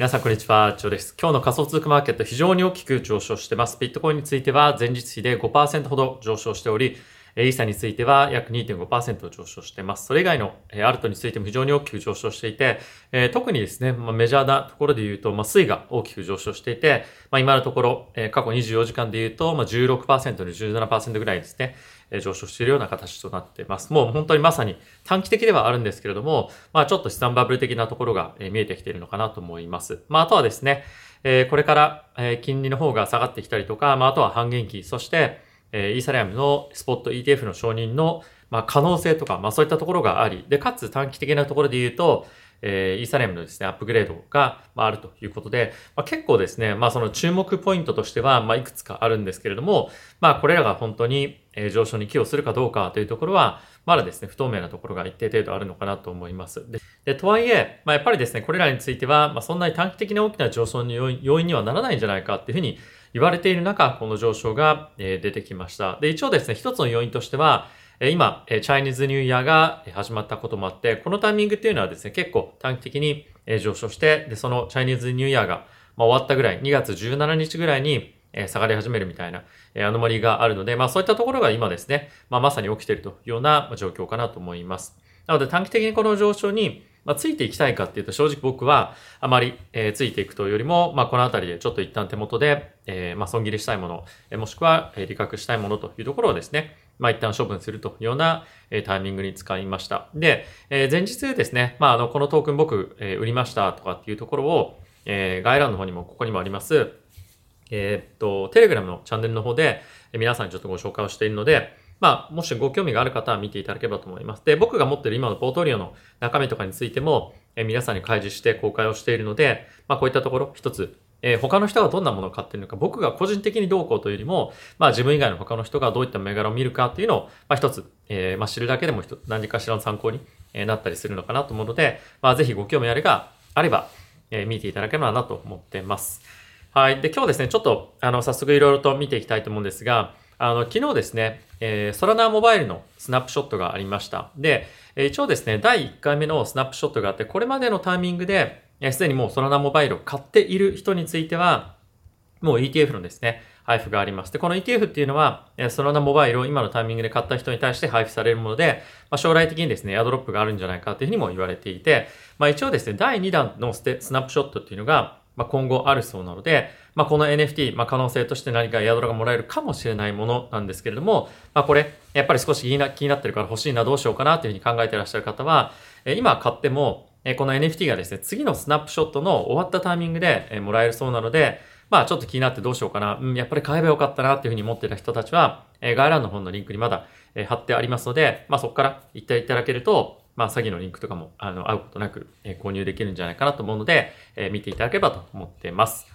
皆さんこんにちは、チョーです。今日の仮想通貨マーケット非常に大きく上昇してます。ビットコインについては前日比で5%ほど上昇しており、イーサについては約2.5%上昇してます。それ以外のアルトについても非常に大きく上昇していて、特にですね、まあ、メジャーなところで言うと、まあ、水が大きく上昇していて、まあ、今のところ、過去24時間で言うと、まあ、16%の17%ぐらいですね、上昇しているような形となっています。もう本当にまさに短期的ではあるんですけれども、まあちょっと資産バブル的なところが見えてきているのかなと思います。まああとはですね、これから金利の方が下がってきたりとか、まああとは半減期、そしてえイーサリアムのスポット ETF の承認のま可能性とか、まそういったところがあり、で、かつ短期的なところで言うと、え、イーサリアムのですね、アップグレードが、まあ、るということで、ま、結構ですね、まあその注目ポイントとしては、まいくつかあるんですけれども、まあこれらが本当にえ上昇に寄与するかどうかというところは、まだですね、不透明なところが一定程度あるのかなと思います。で、でとはいえ、まあやっぱりですね、これらについては、まそんなに短期的な大きな上昇の要因にはならないんじゃないかっていうふうに言われている中、この上昇が出てきました。で、一応ですね、一つの要因としては、今、チャイニーズニューイヤーが始まったこともあって、このタイミングっていうのはですね、結構短期的に上昇して、で、そのチャイニーズニューイヤーが終わったぐらい、2月17日ぐらいに下がり始めるみたいなアノマリがあるので、まあそういったところが今ですね、まあまさに起きているというような状況かなと思います。なので短期的にこの上昇にまあ、ついていきたいかっていうと正直僕はあまり、えー、ついていくというよりも、まあ、このあたりでちょっと一旦手元で、えー、まあ、損切りしたいもの、えー、もしくは、えー、利確したいものというところをですね、まあ、一旦処分するというような、えー、タイミングに使いました。で、えー、前日ですね、まあ、あの、このトークン僕、えー、売りましたとかっていうところを、えー、概要欄の方にもここにもあります、えー、っと、テレグラムのチャンネルの方で、皆さんにちょっとご紹介をしているので、まあ、もしご興味がある方は見ていただければと思います。で、僕が持ってる今のポートリオの中身とかについても、え皆さんに開示して公開をしているので、まあ、こういったところ、一つ、えー、他の人がどんなものを買っているのか、僕が個人的にどうこうというよりも、まあ自分以外の他の人がどういった銘柄を見るかっていうのを、まあ一つ、えー、まあ知るだけでも何かしらの参考になったりするのかなと思うので、まあぜひご興味あれば、あれば、えー、見ていただければなと思っています。はい。で、今日ですね、ちょっと、あの、早速いろいろと見ていきたいと思うんですが、あの、昨日ですね、え、ソラナーモバイルのスナップショットがありました。で、え、一応ですね、第1回目のスナップショットがあって、これまでのタイミングで、す、で、にもうソラナモバイルを買っている人については、もう ETF のですね、配布があります。で、この ETF っていうのは、ソラナモバイルを今のタイミングで買った人に対して配布されるもので、まあ、将来的にですね、エアドロップがあるんじゃないかというふうにも言われていて、まあ一応ですね、第2弾のスナップショットっていうのが、まあ、今後あるそうなので、まあ、この NFT、まあ、可能性として何かエアドロがもらえるかもしれないものなんですけれども、まあ、これ、やっぱり少し気になってるから欲しいな、どうしようかなというふうに考えてらっしゃる方は、今買っても、この NFT がですね、次のスナップショットの終わったタイミングで、もらえるそうなので、まあちょっと気になってどうしようかな、うん、やっぱり買えばよかったなっていうふうに思っていた人たちは、概要欄の方のリンクにまだ、貼ってありますので、まあそこから行っていただけると、まあ詐欺のリンクとかも、あの、会うことなく、え購入できるんじゃないかなと思うので、え見ていただければと思っています。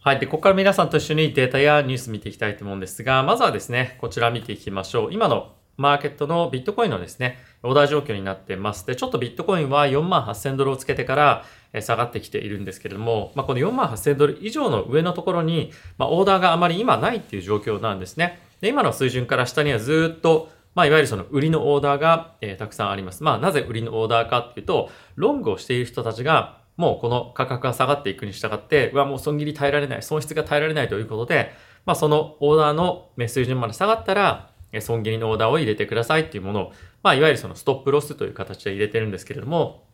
はい。で、ここから皆さんと一緒にデータやニュース見ていきたいと思うんですが、まずはですね、こちら見ていきましょう。今のマーケットのビットコインのですね、オーダー状況になってます。で、ちょっとビットコインは4万8000ドルをつけてから下がってきているんですけれども、まあ、この4万8000ドル以上の上のところに、まあ、オーダーがあまり今ないっていう状況なんですね。で、今の水準から下にはずっとまあ、いわゆるその売りのオーダーが、えー、たくさんあります。まあ、なぜ売りのオーダーかっていうと、ロングをしている人たちが、もうこの価格が下がっていくに従って、うわ、もう損切り耐えられない、損失が耐えられないということで、まあ、そのオーダーの水準まで下がったら、損切りのオーダーを入れてくださいっていうものを、まあ、いわゆるそのストップロスという形で入れてるんですけれども、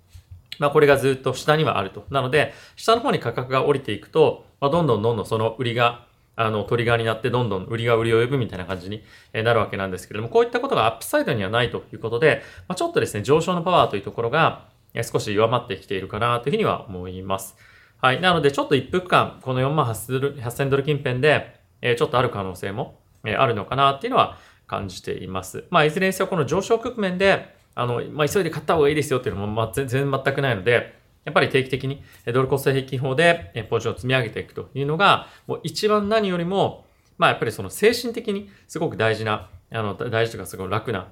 まあ、これがずっと下にはあると。なので、下の方に価格が降りていくと、まあ、どんどんどんどんその売りがあの、トリガーになってどんどん売りが売りを呼ぶみたいな感じになるわけなんですけれども、こういったことがアップサイドにはないということで、まあ、ちょっとですね、上昇のパワーというところが少し弱まってきているかなというふうには思います。はい。なので、ちょっと一服間、この4万8000ドル近辺で、えちょっとある可能性も、えあるのかなっていうのは感じています。まあ、いずれにせよこの上昇局面で、あの、まあ、急いで買った方がいいですよっていうのも、まあ、全然全くないので、やっぱり定期的にドルコスト平均法でポジションを積み上げていくというのが、もう一番何よりも、まあやっぱりその精神的にすごく大事な、あの、大事というかすごい楽な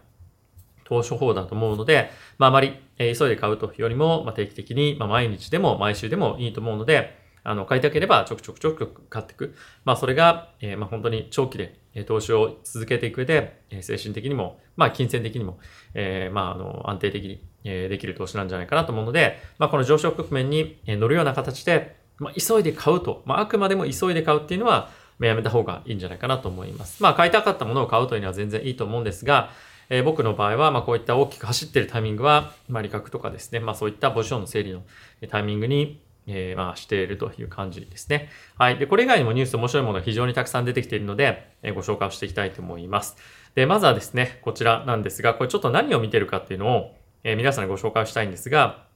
投資法だと思うので、まああまり急いで買うというよりも、まあ定期的に、まあ毎日でも毎週でもいいと思うので、あの、買いたければちょくちょくちょく買っていく。まあ、それが、えー、まあ、本当に長期でえ投資を続けていく上で、精神的にも、まあ、金銭的にも、えー、まあ、あの、安定的に、えできる投資なんじゃないかなと思うので、まあ、この上昇局面に乗るような形で、まあ、急いで買うと、まあ、あくまでも急いで買うっていうのは、やめた方がいいんじゃないかなと思います。まあ、買いたかったものを買うというのは全然いいと思うんですが、えー、僕の場合は、まあ、こういった大きく走ってるタイミングは、まあ、利確とかですね、まあ、そういったポジションの整理のタイミングに、えー、まあ、しているという感じですね。はい。で、これ以外にもニュース面白いものが非常にたくさん出てきているので、えー、ご紹介をしていきたいと思います。で、まずはですね、こちらなんですが、これちょっと何を見てるかっていうのを、えー、皆さんにご紹介したいんですが、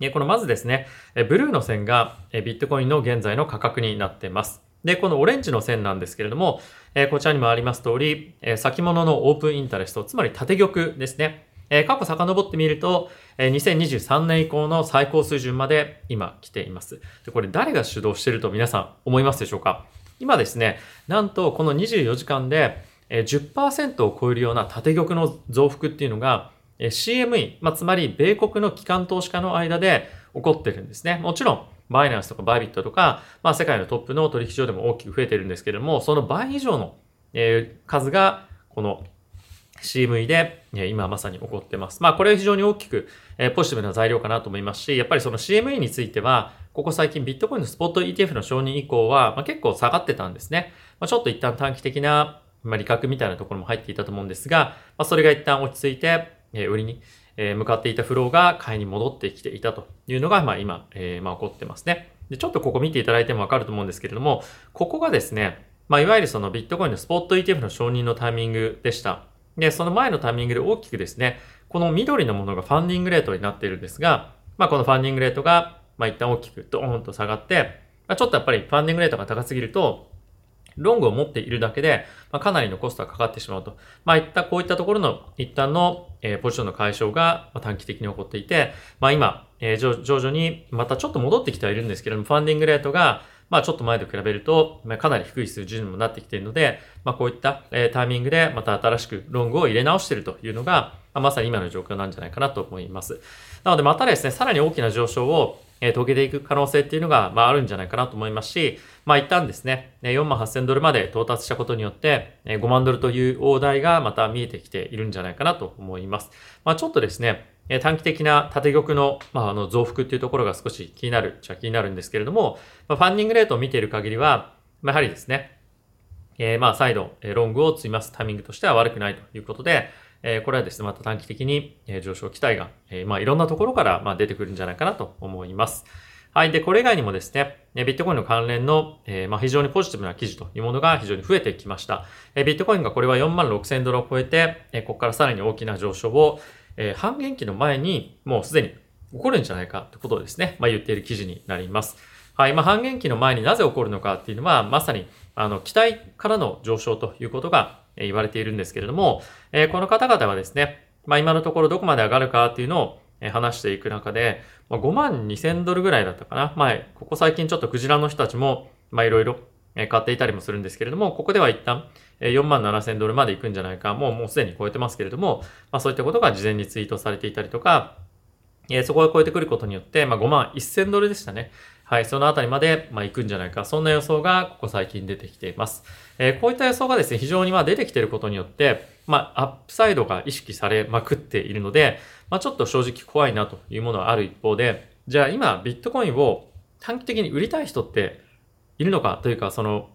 えこのまずですね、えブルーの線がえビットコインの現在の価格になっています。で、このオレンジの線なんですけれども、えこちらにもあります通り、え先物のオープンインタレスト、つまり縦玉ですね。え過去遡ってみると、2023年以降の最高水準まで今来ています。で、これ誰が主導していると皆さん思いますでしょうか？今ですね、なんとこの24時間でえー10%を超えるような縦玉の増幅っていうのがえー CME、まあ、つまり米国の機関投資家の間で起こってるんですね。もちろん、バイナンスとかバイビットとか、まあ、世界のトップの取引所でも大きく増えてるんですけれども、その倍以上の、えー、数が、この CME で、今まさに起こってます。まあ、これは非常に大きく、え、ポジティブな材料かなと思いますし、やっぱりその CME については、ここ最近ビットコインのスポット ETF の承認以降は、まあ、結構下がってたんですね。まあ、ちょっと一旦短期的な、まあ、利確みたいなところも入っていたと思うんですが、まあ、それが一旦落ち着いて、え、売りに、え、向かっていたフローが買いに戻ってきていたというのが、まあ今、え、まあ起こってますね。で、ちょっとここ見ていただいてもわかると思うんですけれども、ここがですね、まあいわゆるそのビットコインのスポット ETF の承認のタイミングでした。で、その前のタイミングで大きくですね、この緑のものがファンディングレートになっているんですが、まあこのファンディングレートが、まあ一旦大きくドーンと下がって、まあ、ちょっとやっぱりファンディングレートが高すぎると、ロングを持っているだけで、まあ、かなりのコストがかかってしまうと。まあ、いった、こういったところの一旦の、えー、ポジションの解消が、まあ、短期的に起こっていて、まあ、今、えー、徐々にまたちょっと戻ってきてはいるんですけれども、ファンディングレートが、まあちょっと前と比べると、まあ、かなり低い数字にもなってきているので、まあこういった、え、タイミングでまた新しくロングを入れ直しているというのが、まあ、まさに今の状況なんじゃないかなと思います。なのでまたですね、さらに大きな上昇をえー、遂げていく可能性っていうのが、まあ、あるんじゃないかなと思いますし、まあ、一旦ですね、4万8000ドルまで到達したことによって、5万ドルという大台がまた見えてきているんじゃないかなと思います。まあ、ちょっとですね、え短期的な縦玉の,、まあ、あの増幅っていうところが少し気になるっちゃ気になるんですけれども、まあ、ファンディングレートを見ている限りは、まあ、やはりですね、えー、まあ再度、ロングを積みますタイミングとしては悪くないということで、えこれはですね、また短期的に上昇期待が、えまあいろんなところからまあ出てくるんじゃないかなと思います。はい。で、これ以外にもですね、ビットコインの関連の、えー、まあ、非常にポジティブな記事というものが非常に増えてきました。えー、ビットコインがこれは4万6000ドルを超えて、えー、ここからさらに大きな上昇を、え半減期の前にもうすでに起こるんじゃないかということをですね、まあ、言っている記事になります。はい。まあ、半減期の前になぜ起こるのかっていうのは、まさに、あの、期待からの上昇ということが言われているんですけれども、えこの方々はですね、まあ、今のところどこまで上がるかっていうのを話していく中で、まあ、5万2000ドルぐらいだったかな。前、ここ最近ちょっとクジラの人たちも、まあいろいろ買っていたりもするんですけれども、ここでは一旦4万7000ドルまで行くんじゃないか、もうもうすでに超えてますけれども、まあそういったことが事前にツイートされていたりとか、えそこが超えてくることによって、まあ5万1000ドルでしたね。はい、そのあたりまで、まあ、行くんじゃないか。そんな予想がここ最近出てきています。えー、こういった予想がですね、非常にまあ出てきていることによって、まあ、アップサイドが意識されまくっているので、まあ、ちょっと正直怖いなというものはある一方で、じゃあ今ビットコインを短期的に売りたい人っているのかというか、その、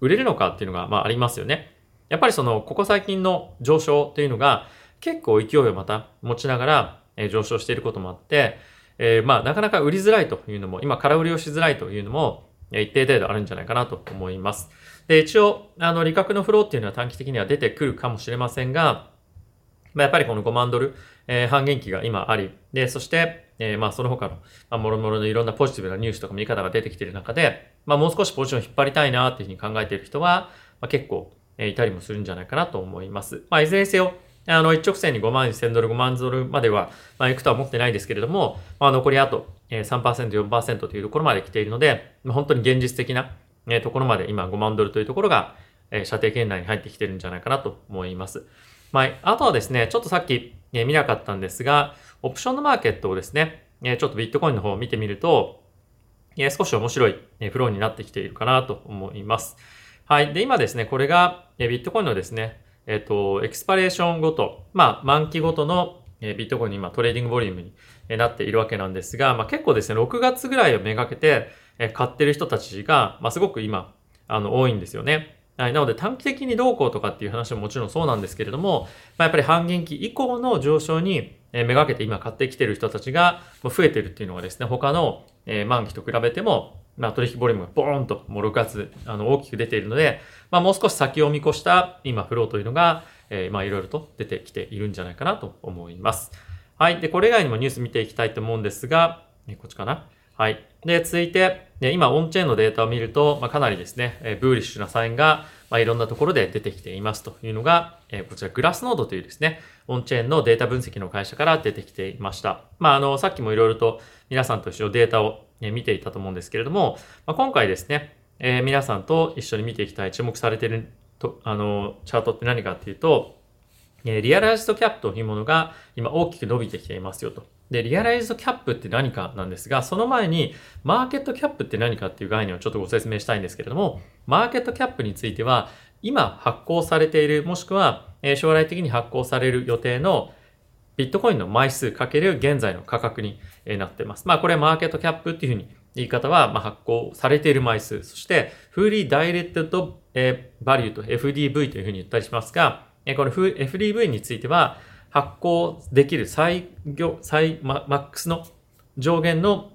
売れるのかっていうのが、まあありますよね。やっぱりその、ここ最近の上昇っていうのが結構勢いをまた持ちながら、え上昇していることもあって、えー、まあなかなか売りづらいというのも、今空売りをしづらいというのも、一定程度あるんじゃないかなと思います。で、一応、あの、利確のフローっていうのは短期的には出てくるかもしれませんが、まあ、やっぱりこの5万ドル、えー、半減期が今あり、で、そして、えー、まあその他の、まあ、もろもろのいろんなポジティブなニュースとか見方が出てきている中で、まあもう少しポジションを引っ張りたいなっていうふうに考えている人は、まあ、結構、えー、いたりもするんじゃないかなと思います。まあいずれにせよ、あの、一直線に5万1000ドル、5万ドルまでは、まあ、行くとは思ってないですけれども、まあ、残りあと3%、4%というところまで来ているので、まあ、本当に現実的なところまで今5万ドルというところが、射程圏内に入ってきてるんじゃないかなと思います。まあ、あとはですね、ちょっとさっき見なかったんですが、オプションのマーケットをですね、ちょっとビットコインの方を見てみると、え、少し面白い、フローになってきているかなと思います。はい。で、今ですね、これが、えビットコインのですね、えっ、と、 expiration ごと、まあ、満期ごとの、えビットコインに今 trading volume になっているわけなんですが、まあ、結構ですね、6月ぐらいをめがけて、え買ってる人たちが、まあ、すごく今、あの、多いんですよね。はい。なので短期的にどうこうとかっていう話ももちろんそうなんですけれども、まあ、やっぱり半減期以降の上昇にめがけて今買ってきてる人たちが増えてるっていうのがですね、他の満期と比べても、まあ、取引ボリュームがボーンともう6月あの大きく出ているので、まあ、もう少し先を見越した今フローというのが、えー、まあいろいろと出てきているんじゃないかなと思います。はい。で、これ以外にもニュース見ていきたいと思うんですが、こっちかな。はい。で、続いて、今、オンチェーンのデータを見ると、まあ、かなりですね、ブーリッシュなサインが、まあ、いろんなところで出てきていますというのが、こちら、グラスノードというですね、オンチェーンのデータ分析の会社から出てきていました。まあ、あの、さっきもいろいろと皆さんと一緒データを見ていたと思うんですけれども、まあ、今回ですね、えー、皆さんと一緒に見ていきたい注目されていると、あの、チャートって何かっていうと、リアライズドキャップというものが今大きく伸びてきていますよと。で、リアライズドキャップって何かなんですが、その前に、マーケットキャップって何かっていう概念をちょっとご説明したいんですけれども、マーケットキャップについては、今発行されている、もしくは、え将来的に発行される予定のビットコインの枚数かける現在の価格になっています。まあこれマーケットキャップっていうふうに言い方は、ま、発行されている枚数、そして、フーリーダイレクトバリューと FDV というふうに言ったりしますが、この FDV については、発行できる最業、最ママックスの上限の、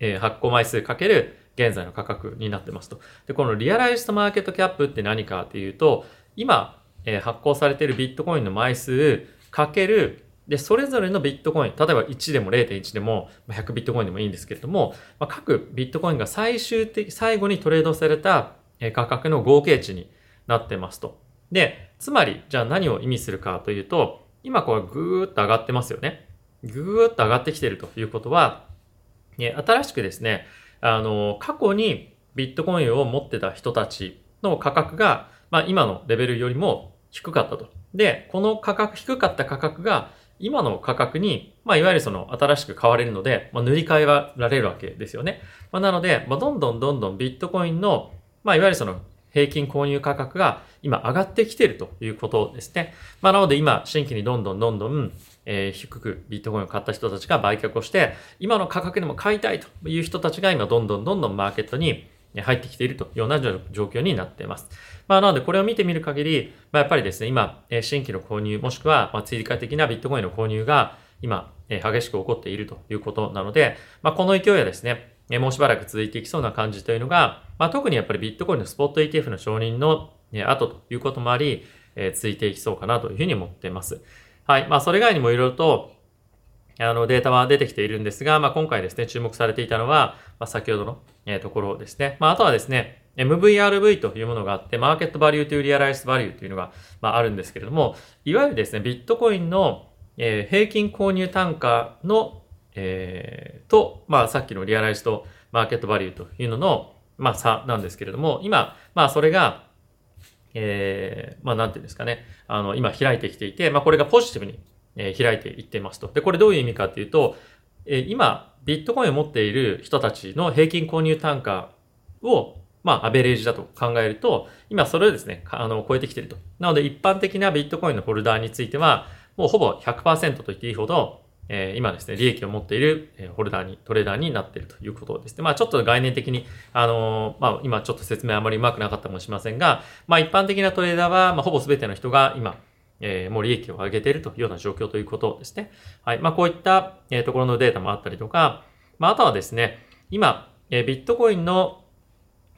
え発行枚数かける現在の価格になってますと。で、このリアライズドマーケットキャップって何かっていうと、今、え発行されているビットコインの枚数かけるで、それぞれのビットコイン、例えば1でも0.1でも100ビットコインでもいいんですけれども、まあ、各ビットコインが最終的、最後にトレードされた価格の合計値になってますと。で、つまり、じゃあ何を意味するかというと、今これぐーっと上がってますよね。ぐーっと上がってきてるということは、新しくですね、あの、過去にビットコインを持ってた人たちの価格が、まあ今のレベルよりも低かったと。で、この価格、低かった価格が今の価格に、まあ、いわゆるその新しく買われるので、まあ、塗り替えられるわけですよね。まあ、なので、まあ、どんどんどんどんビットコインの、まあ、いわゆるその平均購入価格が今上がってきているということですね。まあ、なので今、新規にどんどんどんどん、えー、低くビットコインを買った人たちが売却をして、今の価格でも買いたいという人たちが今どんどんどんどんマーケットに入ってきているというような状況になっています。まあ、なのでこれを見てみる限り、まあ、やっぱりですね、今、新規の購入、もしくは、ま追加的なビットコインの購入が今、激しく起こっているということなので、まあ、この勢いはですね、えもうしばらく続いていきそうな感じというのが、まあ、特にやっぱりビットコインのスポット ETF の承認の後ということもあり、え続いていきそうかなというふうに思っています。はい。まあ、それ以外にもいろいろと、あの、データは出てきているんですが、まあ、今回ですね、注目されていたのは、まあ、先ほどの、えところですね。まあ、あとはですね、MVRV というものがあって、マーケットバリューというリアライズバリューというのが、まあ、あるんですけれども、いわゆるですね、ビットコインの、え、平均購入単価の、えー、と、まあ、さっきのリアライズとマーケットバリューというのの、まあ、差なんですけれども、今、まあ、それが、えー、まあ、なんていうんですかね、あの、今開いてきていて、まあ、これがポジティブにえ開いていっていますと。で、これどういう意味かっていうと、え今、ビットコインを持っている人たちの平均購入単価を、まあ、アベレージだと考えると、今それをですね、あの、超えてきていると。なので、一般的なビットコインのホルダーについては、もうほぼ100%と言っていいほど、えー、今ですね、利益を持っている、えホルダーに、トレーダーになっているということですね。まあちょっと概念的に、あのー、まあ今ちょっと説明あまりうまくなかったかもしれませんが、まあ一般的なトレーダーは、まあほぼ全ての人が今、えー、もう利益を上げているというような状況ということですね。はい。まあ、こういった、えー、ところのデータもあったりとか、まあ、あとはですね、今、えー、ビットコインの、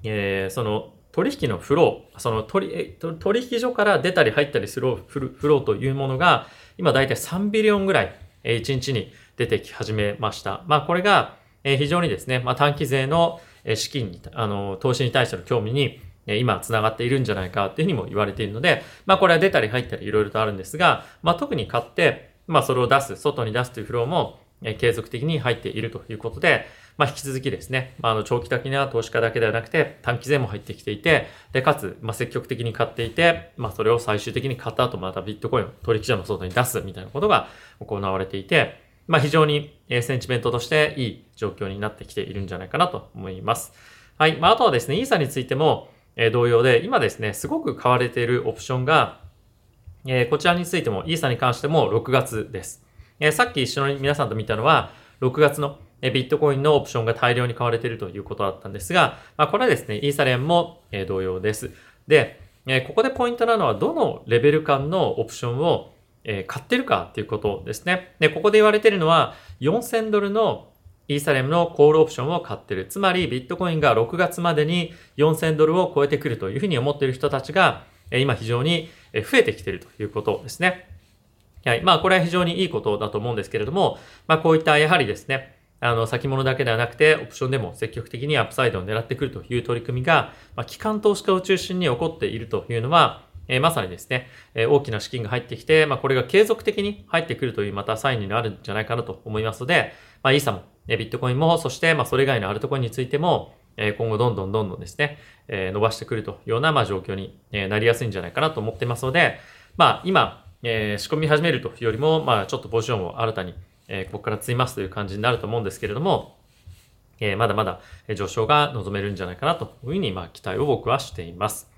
えー、その取引のフロー、その取取引所から出たり入ったりするフローというものが、今だいたい3ビリオンぐらい、え、1日に出てき始めました。まあ、これが、え、非常にですね、まあ、短期税の資金に、あの、投資に対しての興味に、今つながっているんじゃないかっていうふうにも言われているので、まあこれは出たり入ったりいろいろとあるんですが、まあ特に買って、まあそれを出す、外に出すというフローも継続的に入っているということで、まあ引き続きですね、まああの長期的な投資家だけではなくて短期税も入ってきていて、で、かつ、まあ積極的に買っていて、まあそれを最終的に買った後またビットコインを取引所の外に出すみたいなことが行われていて、まあ非常にえセンチメントとしていい状況になってきているんじゃないかなと思います。はい。まああとはですね、イーサについても、え同様で、今ですね、すごく買われているオプションが、えこちらについても、イーサに関しても6月です。えさっき一緒に皆さんと見たのは、6月のビットコインのオプションが大量に買われているということだったんですが、まあ、これはですね、イーサレンも同様です。で、ここでポイントなのは、どのレベル間のオプションを買ってるかっていうことですね。で、ここで言われているのは、4000ドルのイーサレムのコールオプションを買ってる。つまり、ビットコインが6月までに4000ドルを超えてくるというふうに思っている人たちが、今非常に増えてきているということですね。はい。まあ、これは非常にいいことだと思うんですけれども、まあ、こういったやはりですね、あの、先物だけではなくて、オプションでも積極的にアップサイドを狙ってくるという取り組みが、まあ、機関投資家を中心に起こっているというのは、えー、まさにですね、えー、大きな資金が入ってきて、まあ、これが継続的に入ってくるというまたサインになるんじゃないかなと思いますので、まあ、イーサも、えビットコインも、そして、まあ、それ以外のアルトコインについても、え今後どんどんどんどんですね、え伸ばしてくるというような、まあ、状況に、えなりやすいんじゃないかなと思ってますので、まあ、今、え仕込み始めるというよりも、まあ、ちょっとポジションを新たに、えここから積みますという感じになると思うんですけれども、えまだまだ上昇が望めるんじゃないかなというふうに、まあ、期待を僕はしています。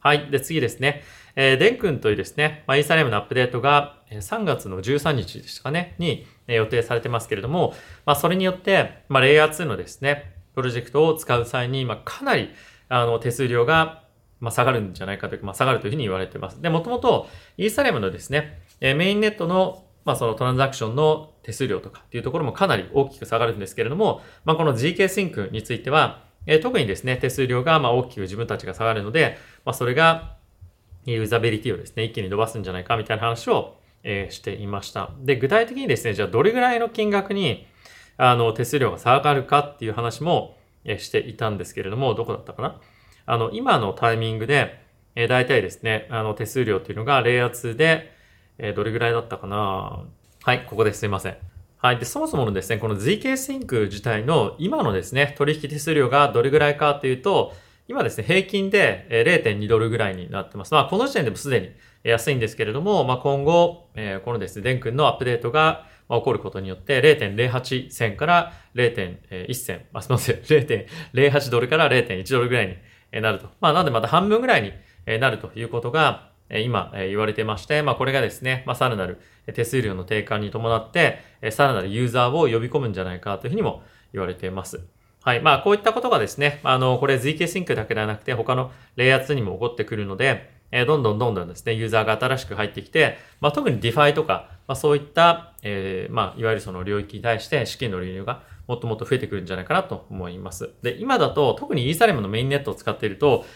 はい。で、次ですね。えー、デン君というですね、まあ、イーサレムのアップデートが3月の13日でしたかね、に予定されてますけれども、まあ、それによって、まあ、レイヤー2のですね、プロジェクトを使う際に、まあ、かなり、あの、手数料が、まあ、下がるんじゃないかというか、まあ、下がるというふうに言われてます。で、もともと、イーサレムのですね、メインネットのまあそのトランザクションの手数料とかっていうところもかなり大きく下がるんですけれども、まあこの GK シンクについては、えー、特にですね、手数料がまあ大きく自分たちが下がるので、まあそれがユーザビリティをですね、一気に伸ばすんじゃないかみたいな話を、えー、していました。で、具体的にですね、じゃあどれぐらいの金額にあの手数料が下がるかっていう話も、えー、していたんですけれども、どこだったかな？あの、今のタイミングで、えー、大体ですね、あの手数料っていうのがレイヤー2で、えー、どれぐらいだったかな？はい、ここですいません。はい。で、そもそものですね、この ZK Sync 自体の今のですね、取引手数料がどれぐらいかというと、今ですね、平均で0.2ドルぐらいになってます。まあ、この時点でもすでに安いんですけれども、まあ、今後、え、このですね、デン君のアップデートが起こることによって0.08銭から0.1銭、あ、すみません、0.08ドルから0.1ドルぐらいになると。まあ、なんでまた半分ぐらいになるということが、今言われてまして、まあこれがですね、まあさらなる手数料の低下に伴って、さらなるユーザーを呼び込むんじゃないかというふうにも言われています。はい。まあこういったことがですね、あの、これ ZK Sync だけではなくて他のレイヤー2にも起こってくるので、えどんどんどんどんですね、ユーザーが新しく入ってきて、まあ特に DeFi とか、まあそういった、えー、まあいわゆるその領域に対して資金の流入がもっともっと増えてくるんじゃないかなと思います。で、今だと特にイーサレムのメインネットを使っていると、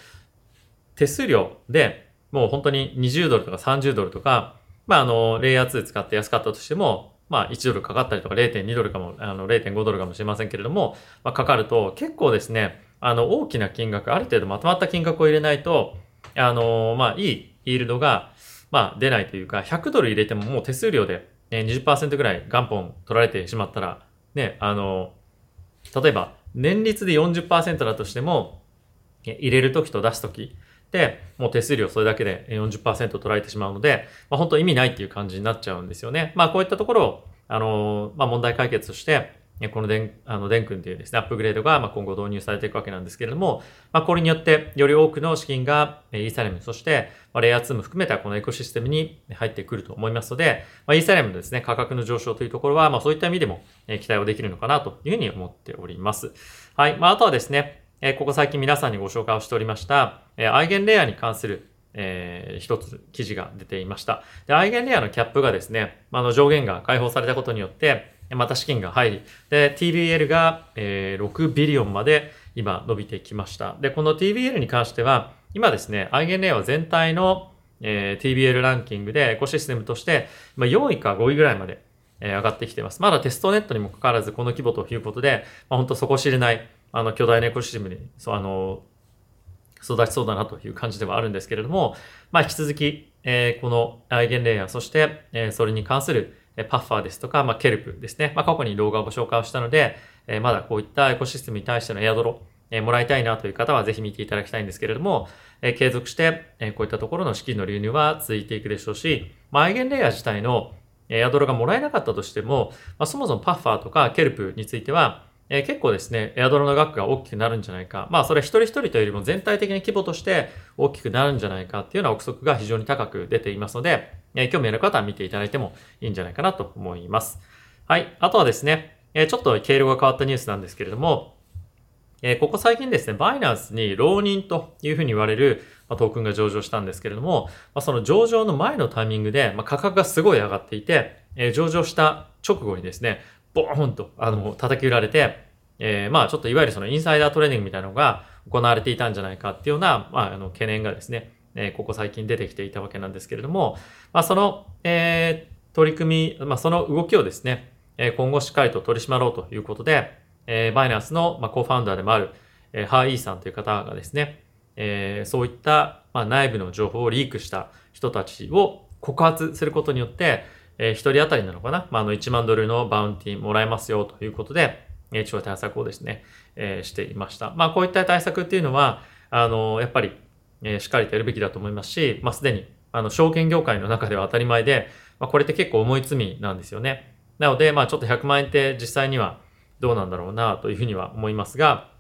手数料でもう本当に20ドルとか30ドルとか、まあ、あの、レイヤー2使って安かったとしても、まあ、1ドルかかったりとか0.2ドルかも、あの、0.5ドルかもしれませんけれども、まあ、かかると結構ですね、あの、大きな金額、ある程度まとまった金額を入れないと、あの、まあ、いいイールドが、まあ、出ないというか、100ドル入れてももう手数料で20%ぐらい元本取られてしまったら、ね、あの、例えば、年率で40%だとしても、入れるときと出すとき、もう手数料それだけで40%取られてしまうので、まあ、本当意味ないっていう感じになっちゃうんですよね。まあこういったところを、あの、まあ問題解決として、このデン、あの、デン君っていうですね、アップグレードが、ま、今後導入されていくわけなんですけれども、まあ、これによって、より多くの資金が、イーサレム、そして、ま、レイヤー2も含めたこのエコシステムに入ってくると思いますので、まあ、イーサレムのですね、価格の上昇というところは、まあ、そういった意味でも、期待をできるのかなというふうに思っております。はい。まあ、あとはですね、えここ最近皆さんにご紹介をしておりました、えアイゲンレイヤーに関するえー、一つ記事が出ていました。で、アイゲンレイヤーのキャップがですね、あの上限が解放されたことによって、また資金が入り、で、TBL が、えー、6ビリオンまで今伸びてきました。で、この TBL に関しては、今ですね、アイゲンレイヤーは全体の、えー、TBL ランキングでエコシステムとして、ま、4位か5位ぐらいまで、え、上がってきています。まだテストネットにもかかわらずこの規模ということで、まあ、本当底知れない、あの、巨大なエコシステムに、そう、あの、育ちそうだなという感じではあるんですけれども、まあ、引き続き、えー、このアイゲンレイヤー、そして、えー、それに関するえパッファーですとか、まあ、ケルプですね。まあ、過去に動画をご紹介をしたので、えー、まだこういったエコシステムに対してのエアドロ、えー、もらいたいなという方はぜひ見ていただきたいんですけれども、えー、継続して、えー、こういったところの資金の流入は続いていくでしょうし、まあ、アイゲンレイヤー自体のエアドロがもらえなかったとしても、まあ、そもそもパッファーとかケルプについては、えー、結構ですね、エアドロの額が大きくなるんじゃないか。まあ、それは一人一人というよりも全体的に規模として大きくなるんじゃないかっていうような憶測が非常に高く出ていますので、えー、興味ある方は見ていただいてもいいんじゃないかなと思います。はい。あとはですね、えー、ちょっと経路が変わったニュースなんですけれども、え、ここ最近ですね、バイナンスに浪人というふうに言われる、ま、トークンが上場したんですけれども、ま、その上場の前のタイミングで、ま、価格がすごい上がっていて、え、上場した直後にですね、ボーンと、あの、叩き売られて、えー、まあちょっといわゆるそのインサイダートレーニングみたいなのが行われていたんじゃないかっていうような、まああの懸念がですね、えー、ここ最近出てきていたわけなんですけれども、まあその、えー、取り組み、まあその動きをですね、え今後しっかりと取り締まろうということで、えー、バイナンスの、まあ、コーファウンダーでもある、えー、ハーイーさんという方がですね、えー、そういった、まあ、内部の情報をリークした人たちを告発することによって、えー、一人当たりなのかな、まあ、あの1万ドルのバウンティーもらえますよということで、え一応対策をですね、えー、していました。まあ、こういった対策っていうのは、あの、やっぱり、えー、しっかりとやるべきだと思いますし、まあ、すでに、あの、証券業界の中では当たり前で、まあ、これって結構重い罪なんですよね。なので、まあ、ちょっと100万円って実際にはどうなんだろうな、というふうには思いますが、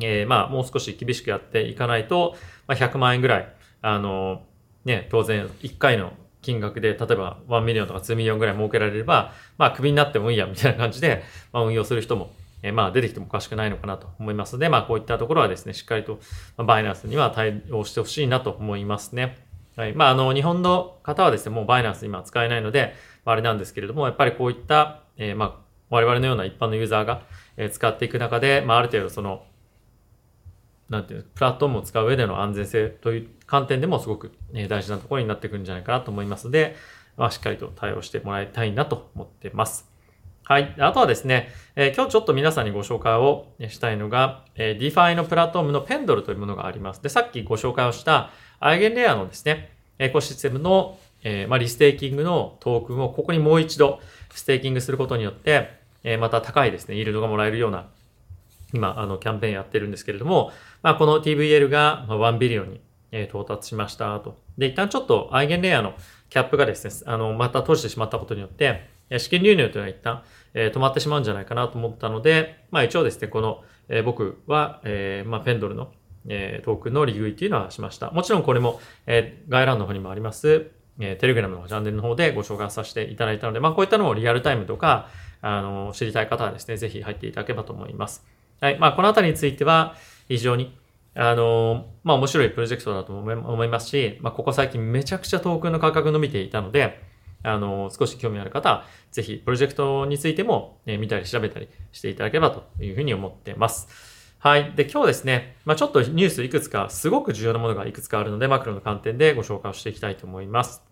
えー、まあ、もう少し厳しくやっていかないと、まあ、100万円ぐらい、あの、ね、当然、1回の金額で、例えば1 million とか2 million ぐらい儲けられれば、まあ、クビになってもいいや、みたいな感じで、まあ、運用する人も、えー、まあ、出てきてもおかしくないのかなと思いますので、まあ、こういったところはですね、しっかりと、バイナンスには対応してほしいなと思いますね。はい。まあ、あの、日本の方はですね、もうバイナンス今使えないので、まあ、あれなんですけれども、やっぱりこういった、えー、まあ、我々のような一般のユーザーが、え、使っていく中で、まあ、ある程度その、なんていうプラットフォームを使う上での安全性という観点でもすごく大事なところになってくるんじゃないかなと思いますので、まあ、しっかりと対応してもらいたいなと思ってます。はい。あとはですね、えー、今日ちょっと皆さんにご紹介をしたいのが、えー、DeFi のプラットフォームの Pendle というものがあります。で、さっきご紹介をした EigenLayer のですね、エコシステムの、えー、まあ、 restaking のトークンをここにもう一度 staking することによって、えー、また高いですね、 yield がもらえるような、今、あの、キャンペーンやってるんですけれども、まあ、この TVL が1 billion に、え到達しましたと。で、一旦ちょっと EigenLayer のキャップがですね、あの、また閉じてしまったことによって、資金流入というのは一旦、えー、止まってしまうんじゃないかなと思ったので、まあ一応ですね、この、えー、僕は、えー、まあペンドルの、えー、トークンの利食いっていうのはしました。もちろんこれも、えー、概要欄の方にもあります、えー、テレグラムのチャンネルの方でご紹介させていただいたので、まあこういったのをリアルタイムとか、あの、知りたい方はですね、ぜひ入っていただければと思います。はい。まあこのあたりについては、非常に、あの、まあ面白いプロジェクトだと思いますし、まあここ最近めちゃくちゃトークンの価格伸びていたので、あの、少し興味ある方は、ぜひプロジェクトについても、ね、見たり調べたりしていただければというふうに思っています。はい。で、今日ですね、まあちょっとニュースいくつか、すごく重要なものがいくつかあるので、マクロの観点でご紹介をしていきたいと思います。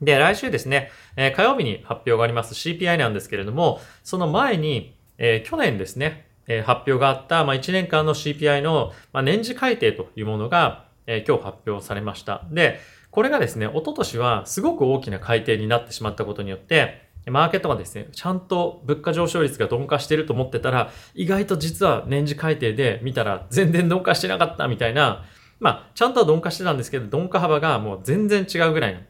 で、来週ですね、え、火曜日に発表があります CPI なんですけれども、その前に、えー、去年ですね、え発表があった、まあ、1年間の CPI の、ま、年次改定というものが、え今日発表されました。で、これがですね、一昨年はすごく大きな改定になってしまったことによって、マーケットがですね、ちゃんと物価上昇率が鈍化してると思ってたら、意外と実は年次改定で見たら全然鈍化してなかったみたいな、まあ、ちゃんとは鈍化してたんですけど、鈍化幅がもう全然違うぐらいに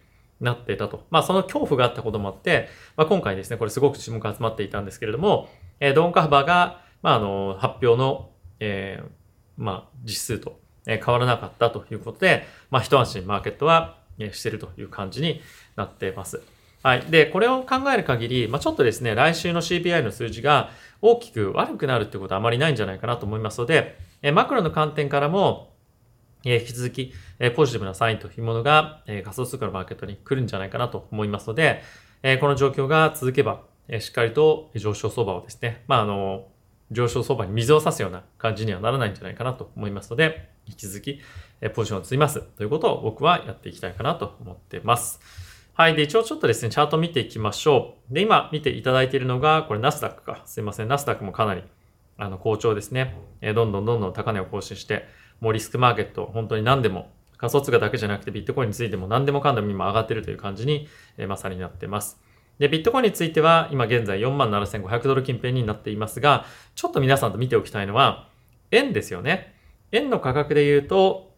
なってたと。まあ、その恐怖があったこともあって、まあ、今回ですね、これすごく注目が集まっていたんですけれども、えー、鈍化幅が、まあ、あの、発表の、えー、まあ、実数と、え変わらなかったということで、まあ、一安心マーケットは、えしてるという感じになっています。はい。で、これを考える限り、まあ、ちょっとですね、来週の CPI の数字が大きく悪くなるってことはあまりないんじゃないかなと思いますので、えマクロの観点からも、え引き続き、えポジティブなサインというものが、え仮想通貨のマーケットに来るんじゃないかなと思いますので、えこの状況が続けば、えしっかりと上昇相場をですね、まあ、あの、上昇相場に水を差すような感じにはならないんじゃないかなと思いますので、引き続き、ポジションを積みますということを僕はやっていきたいかなと思ってます。はい。で、一応ちょっとですね、チャート見ていきましょう。で、今見ていただいているのが、これナスダックか。すいません。ナスダックもかなり、あの、好調ですね。えどんどんどんどん高値を更新して、もうリスクマーケット、本当に何でも、仮想通貨だけじゃなくてビットコインについても何でもかんでも今上がってるという感じに、えまさになってます。で、ビットコインについては、今現在47,500ドル近辺になっていますが、ちょっと皆さんと見ておきたいのは、円ですよね。円の価格で言うと、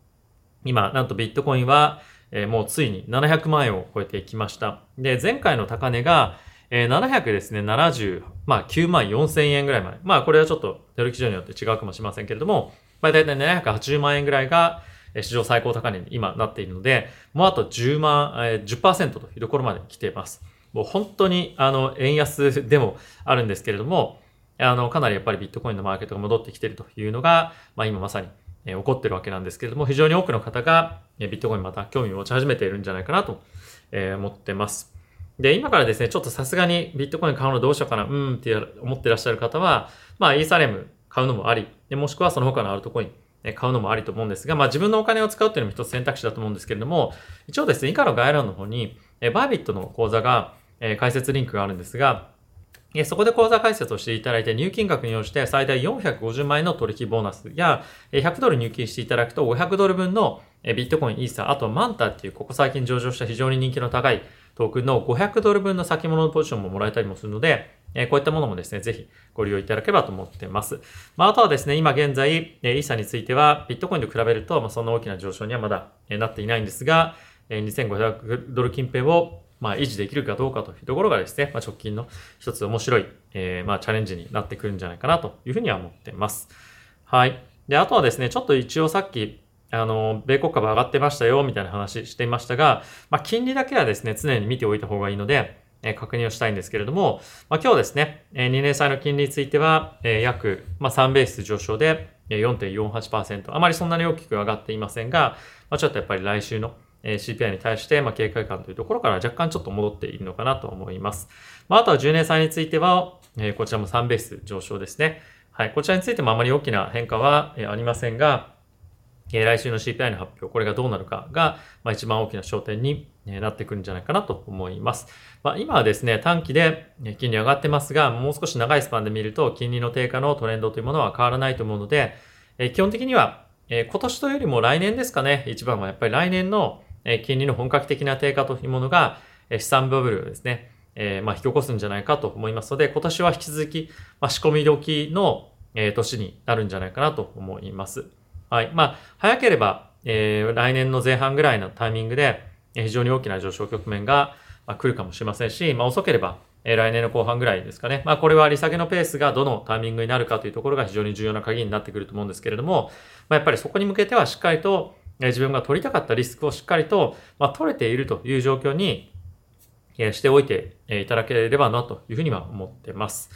今、なんとビットコインは、えー、もうついに700万円を超えてきました。で、前回の高値が、えー、700ですね、70、まあ9万4千円ぐらいまで。まあこれはちょっとテロ基準によって違うかもしれませんけれども、まあ大体780万円ぐらいが、史上最高高値に今なっているので、もうあと10万、えー、10%というところまで来ています。もう本当に、あの、円安でもあるんですけれども、あの、かなりやっぱりビットコインのマーケットが戻ってきているというのが、まあ今まさに、えー、起こってるわけなんですけれども、非常に多くの方が、え、ビットコインまた興味を持ち始めているんじゃないかなと、え、思ってます。で、今からですね、ちょっとさすがにビットコイン買うのどうしようかな、うんって思ってらっしゃる方は、まあ、イーサレム買うのもあり、もしくはその他のアルトコイン、買うのもありと思うんですが、まあ自分のお金を使うっていうのも一つ選択肢だと思うんですけれども、一応ですね、以下の概要欄の方に、バービットの講座が、え解説リンクがあるんですが、そこで口座開設をしていただいて入金額に応じて最大450万円の取引ボーナスや100ドル入金していただくと500ドル分のビットコイン、イーサー、あとマンタっていうここ最近上場した非常に人気の高いトークンの500ドル分の先物のポジションももらえたりもするので、えこういったものもですね、ぜひご利用いただければと思っています。まあ、とはですね、今現在、イーサについては、ビットコインと比べると、まあ、そんな大きな上昇にはまだなっていないんですが、2500ドル近辺をまあ、維持できるかどうかというところがですね、まあ、直近の一つ面白い、えー、まあ、チャレンジになってくるんじゃないかなというふうには思ってます。はい。で、あとはですね、ちょっと一応さっき、あの、米国株上がってましたよ、みたいな話していましたが、まあ、金利だけはですね、常に見ておいた方がいいので、え確認をしたいんですけれども、まあ、今日ですね、え2年債の金利については、え約、まあ、3ベース上昇で4.48%。あまりそんなに大きく上がっていませんが、まあ、ちょっとやっぱり来週のえ CPI に対して、ま警戒感というところから若干ちょっと戻っているのかなと思います。まあ、あとは10年債については、えこちらも3ベース上昇ですね。はい。こちらについてもあまり大きな変化はえありませんが、え来週の CPI の発表、これがどうなるかが、まあ、一番大きな焦点になってくるんじゃないかなと思います。まあ、今はですね、短期で金利上がってますが、もう少し長いスパンで見ると、金利の低下のトレンドというものは変わらないと思うので、え基本的には、え今年というよりも来年ですかね、一番はやっぱり来年のえ金利の本格的な低下というものが、資産バブルですね、えー、まあ、引き起こすんじゃないかと思いますので、今年は引き続き、まあ、仕込み時の、えー、年になるんじゃないかなと思います。はい。まあ、早ければ、えー、来年の前半ぐらいのタイミングで、非常に大きな上昇局面が、まあ、来るかもしれませんし、まあ、遅ければ、え、来年の後半ぐらいですかね。まあ、これは利下げのペースがどのタイミングになるかというところが非常に重要な鍵になってくると思うんですけれども、まあ、やっぱりそこに向けてはしっかりと、自分が取りたかったリスクをしっかりと、ま、取れているという状況にしておいていただければなというふうには思ってます。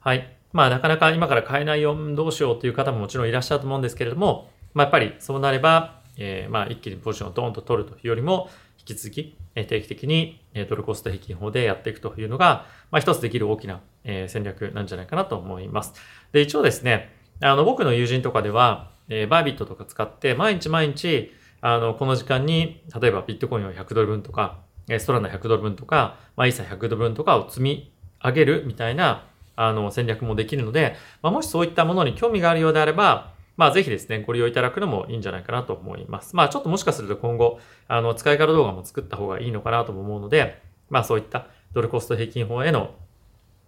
はい。まあなかなか今から買えないよ、どうしようという方ももちろんいらっしゃると思うんですけれども、まあやっぱりそうなれば、えー、まあ一気にポジションをドーンと取るというよりも、引き続き定期的にドルコスト平均法でやっていくというのが、まあ一つできる大きな戦略なんじゃないかなと思います。で、一応ですね、あの僕の友人とかでは、えー、バービットとか使って毎日毎日、あの、この時間に、例えばビットコインを100ドル分とか、ストランダ100ドル分とか、まあ、イーサ100ドル分とかを積み上げるみたいな、あの、戦略もできるので、まあ、もしそういったものに興味があるようであれば、まあ、ぜひですね、ご利用いただくのもいいんじゃないかなと思います。まあ、ちょっともしかすると今後、あの、使い方動画も作った方がいいのかなとも思うので、まあ、そういったドルコスト平均法への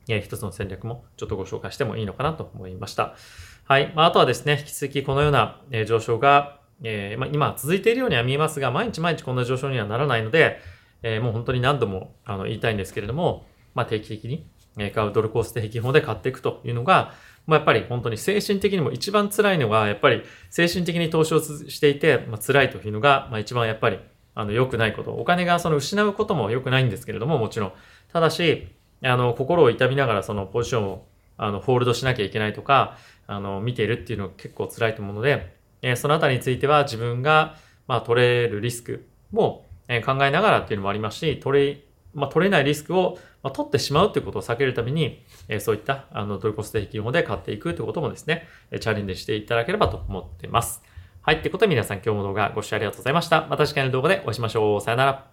え一つの戦略もちょっとご紹介してもいいのかなと思いました。はい。まあ、あとはですね、引き続きこのような、え上昇が、えー、まあ、今続いているようには見えますが、毎日毎日こんな上昇にはならないので、えー、もう本当に何度もあの言いたいんですけれども、まあ、定期的に買うドルコース平均法で買っていくというのが、まあ、やっぱり本当に精神的にも一番辛いのが、やっぱり精神的に投資をしていて、まあ、辛いというのが、まあ、一番やっぱりあの良くないこと。お金がその失うことも良くないんですけれども、もちろん。ただし、あの、心を痛みながらそのポジションをあの、ホールドしなきゃいけないとか、あの、見ているっていうのが結構辛いと思うので、え、そのあたりについては自分が、まあ、取れるリスクも、え、考えながらっていうのもありますし、取れ、まあ、取れないリスクを、まあ、取ってしまうということを避けるために、え、そういった、あの、ドルコスト平均法で買っていくということもですね、チャレンジしていただければと思っています。はい。ってことで皆さん今日も動画ご視聴ありがとうございました。また次回の動画でお会いしましょう。さよなら。